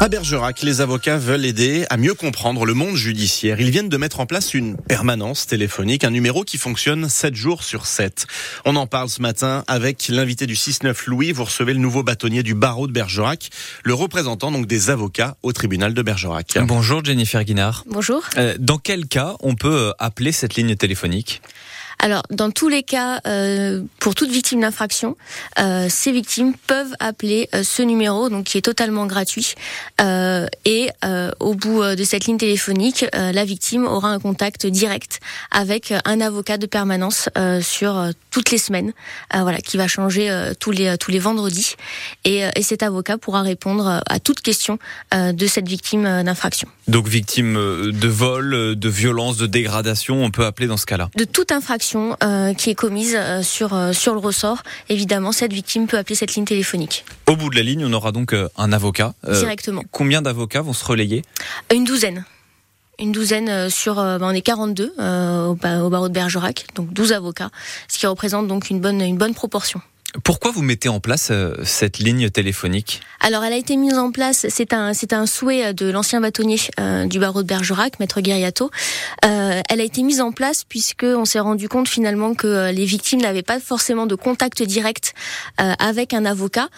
À Bergerac, les avocats veulent aider à mieux comprendre le monde judiciaire. Ils viennent de mettre en place une permanence téléphonique, un numéro qui fonctionne 7 jours sur 7. On en parle ce matin avec l'invité du 6-9 Louis. Vous recevez le nouveau bâtonnier du barreau de Bergerac, le représentant donc des avocats au tribunal de Bergerac. Bonjour Jennifer Guinard. Bonjour. Euh, dans quel cas on peut euh, appeler cette ligne téléphonique? Alors, dans tous les cas, euh, pour toute victime d'infraction, euh, ces victimes peuvent appeler euh, ce numéro, donc qui est totalement gratuit. Euh, et euh, au bout de cette ligne téléphonique, la victime aura un contact direct avec un avocat de permanence sur toutes les semaines, voilà, qui va changer tous les tous les vendredis. Et, et, cet avocat pourra répondre à toute question de cette victime d'infraction. Donc, victime de vol, de violence, de dégradation, on peut appeler dans ce cas-là? De toute infraction euh, qui est commise euh, sur, euh, sur le ressort, évidemment, cette victime peut appeler cette ligne téléphonique. Au bout de la ligne, on aura donc un avocat. Directement. Combien d'avocats vont se relayer? Une douzaine une douzaine sur, ben, on est 42 au, barreau de Bergerac, donc 12 avocats, ce qui représente donc une bonne, une bonne proportion. Pourquoi vous mettez en place euh, cette ligne téléphonique? Alors, elle a été mise en place, c'est un, un souhait de l'ancien bâtonnier euh, du barreau de Bergerac, maître Guerriato. Euh, elle a été mise en place puisque on s'est rendu compte finalement que les victimes n'avaient pas forcément de contact direct avec un avocat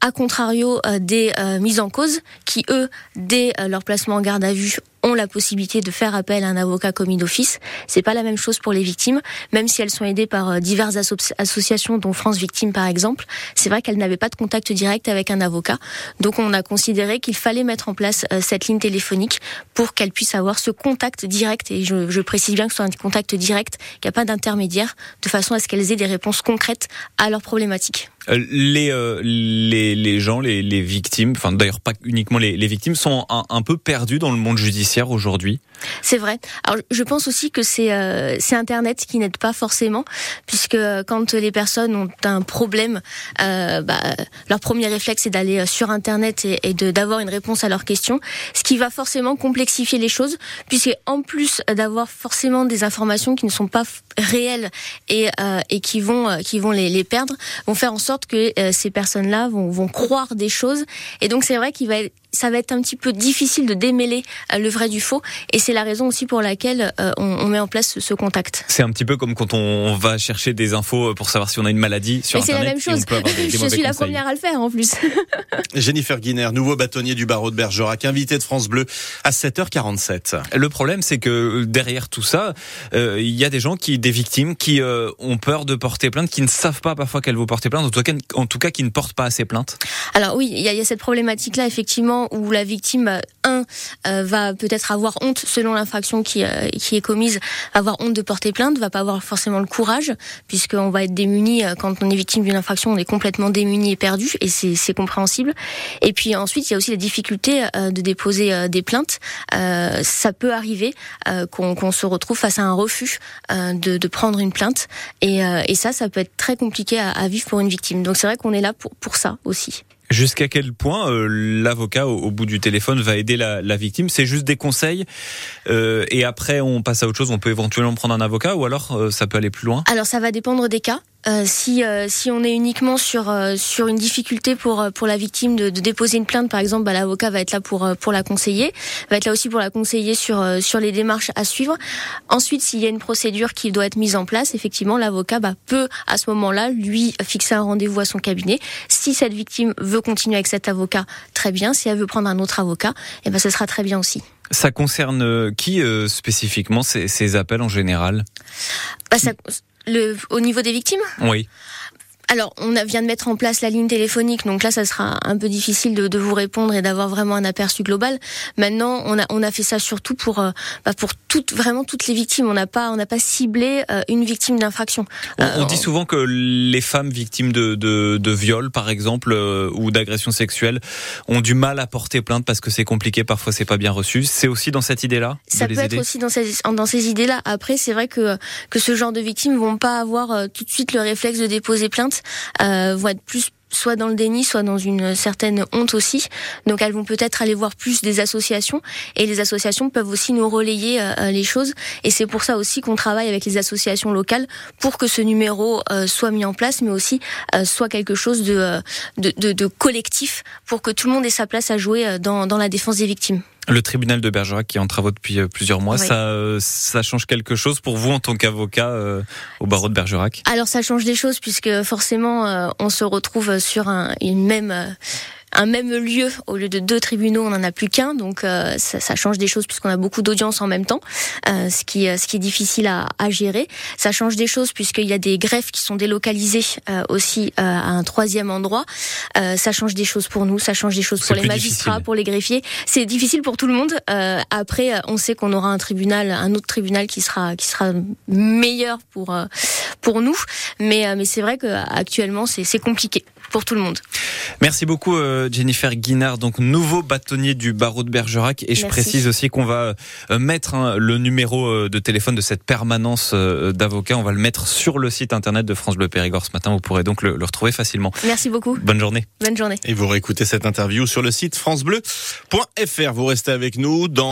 à contrario des mises en cause qui, eux, dès leur placement en garde à vue, ont la possibilité de faire appel à un avocat commis d'office. C'est pas la même chose pour les victimes, même si elles sont aidées par euh, diverses associations, dont France Victimes par exemple. C'est vrai qu'elles n'avaient pas de contact direct avec un avocat, donc on a considéré qu'il fallait mettre en place euh, cette ligne téléphonique pour qu'elles puissent avoir ce contact direct. Et je, précise bien que ce soit un contact direct, qu'il n'y a pas d'intermédiaire, de façon à ce qu'elles aient des réponses concrètes à leurs problématiques. Euh, les, les, les gens, les, les victimes, enfin d'ailleurs pas uniquement les, les victimes, sont un, un peu perdus dans le monde judiciaire aujourd'hui C'est vrai. Alors je pense aussi que c'est euh, Internet qui n'aide pas forcément, puisque euh, quand les personnes ont un problème, euh, bah, leur premier réflexe est d'aller euh, sur Internet et, d'avoir une réponse à leurs questions, ce qui va forcément complexifier les choses, puisque en plus d'avoir forcément des informations qui ne sont pas réelles et, euh, et qui vont qui vont les, les, perdre, vont faire en sorte que ces personnes-là vont, vont croire des choses. Et donc c'est vrai qu'il va ça va être un petit peu difficile de démêler le vrai du faux. Et c'est la raison aussi pour laquelle euh, on, on, met en place ce, contact. C'est un petit peu comme quand on va chercher des infos pour savoir si on a une maladie sur Internet. C'est la même chose. Je suis la première à le faire en plus. Jennifer Guiner, nouveau bâtonnier du barreau de Bergerac, invité de France Bleu à 7h47. Le problème, c'est que derrière tout ça, euh, il y a des gens qui, des victimes, qui euh, ont peur de porter plainte, qui ne savent pas parfois qu'elles vont porter plainte, en tout cas, en tout cas qui ne portent pas assez plainte. Alors oui, il y, y, a cette problématique-là effectivement où la victime, un, va peut-être avoir honte selon l'infraction qui, euh, qui est commise, avoir honte de porter plainte, va pas avoir forcément le courage, puisqu'on va être démuni euh, quand on est victime d'une infraction, on est complètement démuni et perdu, et c'est compréhensible. Et puis ensuite, il y a aussi la difficulté euh, de déposer des plaintes. ça peut arriver qu'on se retrouve face à un refus de, de prendre une plainte, et, et ça, ça peut être très compliqué à, à vivre pour une victime. Donc c'est vrai qu'on est là pour, pour ça aussi. Jusqu'à quel point euh, l'avocat au, bout du téléphone va aider la, la victime? C'est juste des conseils euh, et après on passe à autre chose. On peut éventuellement prendre un avocat ou alors euh, ça peut aller plus loin? Alors ça va dépendre des cas. Euh, si euh, si on est uniquement sur euh, sur une difficulté pour pour la victime de, de déposer une plainte par exemple, bah, l'avocat va être là pour pour la conseiller, va être là aussi pour la conseiller sur sur les démarches à suivre. Ensuite, s'il y a une procédure qui doit être mise en place, effectivement, l'avocat bah, peut à ce moment-là lui fixer un rendez-vous à son cabinet. Si cette victime veut continuer avec cet avocat, très bien. Si elle veut prendre un autre avocat, eh ben ce sera très bien aussi. Ça concerne qui spécifiquement ces, ces appels en général? Bah, ça, le, au niveau des victimes? Oui. Alors, on vient de mettre en place la ligne téléphonique, donc là, ça sera un peu difficile de, de vous répondre et d'avoir vraiment un aperçu global. Maintenant, on a, on a fait ça surtout pour, euh, bah pour toutes, vraiment toutes les victimes. On n'a pas, on n'a pas ciblé euh, une victime d'infraction. On, on, dit souvent que les femmes victimes de, de, de viol, par exemple, euh, ou d'agression sexuelle, ont du mal à porter plainte parce que c'est compliqué, parfois c'est pas bien reçu. C'est aussi dans cette idée-là Ça peut être aussi dans ces, dans ces idées-là. Après, c'est vrai que, que ce genre de victimes vont pas avoir tout de suite le réflexe de déposer plainte euh, vont être plus soit dans le déni, soit dans une certaine honte aussi. Donc elles vont peut-être aller voir plus des associations et les associations peuvent aussi nous relayer les choses. Et c'est pour ça aussi qu'on travaille avec les associations locales pour que ce numéro soit mis en place, mais aussi soit quelque chose de, de, de, de collectif pour que tout le monde ait sa place à jouer dans, dans la défense des victimes. Le tribunal de Bergerac qui est en travaux depuis euh, plusieurs mois, ça, euh, ça change quelque chose pour vous en tant qu'avocat euh, au barreau de Bergerac? Alors ça change des choses puisque forcément on se retrouve sur un, une même un même lieu au lieu de deux tribunaux, on n'en a plus qu'un, donc euh, ça, ça, change des choses puisqu'on a beaucoup d'audience en même temps, euh, ce qui ce qui est difficile à, à gérer. Ça change des choses puisqu'il y a des greffes qui sont délocalisées euh, aussi à un troisième endroit. ça change des choses pour nous, ça change des choses pour les magistrats, pour les greffiers. C'est difficile pour tout le monde. après, on sait qu'on aura un tribunal, un autre tribunal qui sera qui sera meilleur pour pour nous, mais mais c'est vrai que actuellement c'est compliqué pour tout le monde. Merci beaucoup euh, Jennifer Guinard, donc nouveau bâtonnier du barreau de Bergerac. Et je précise aussi qu'on va euh, mettre hein, le numéro euh, de téléphone de cette permanence d'avocats. On va le mettre sur le site internet de France Bleu Périgord ce matin. Vous pourrez donc le, le retrouver facilement. Merci beaucoup. Bonne journée. Bonne journée. Et vous réécoutez cette interview sur le site francebleu.fr. Vous restez avec nous dans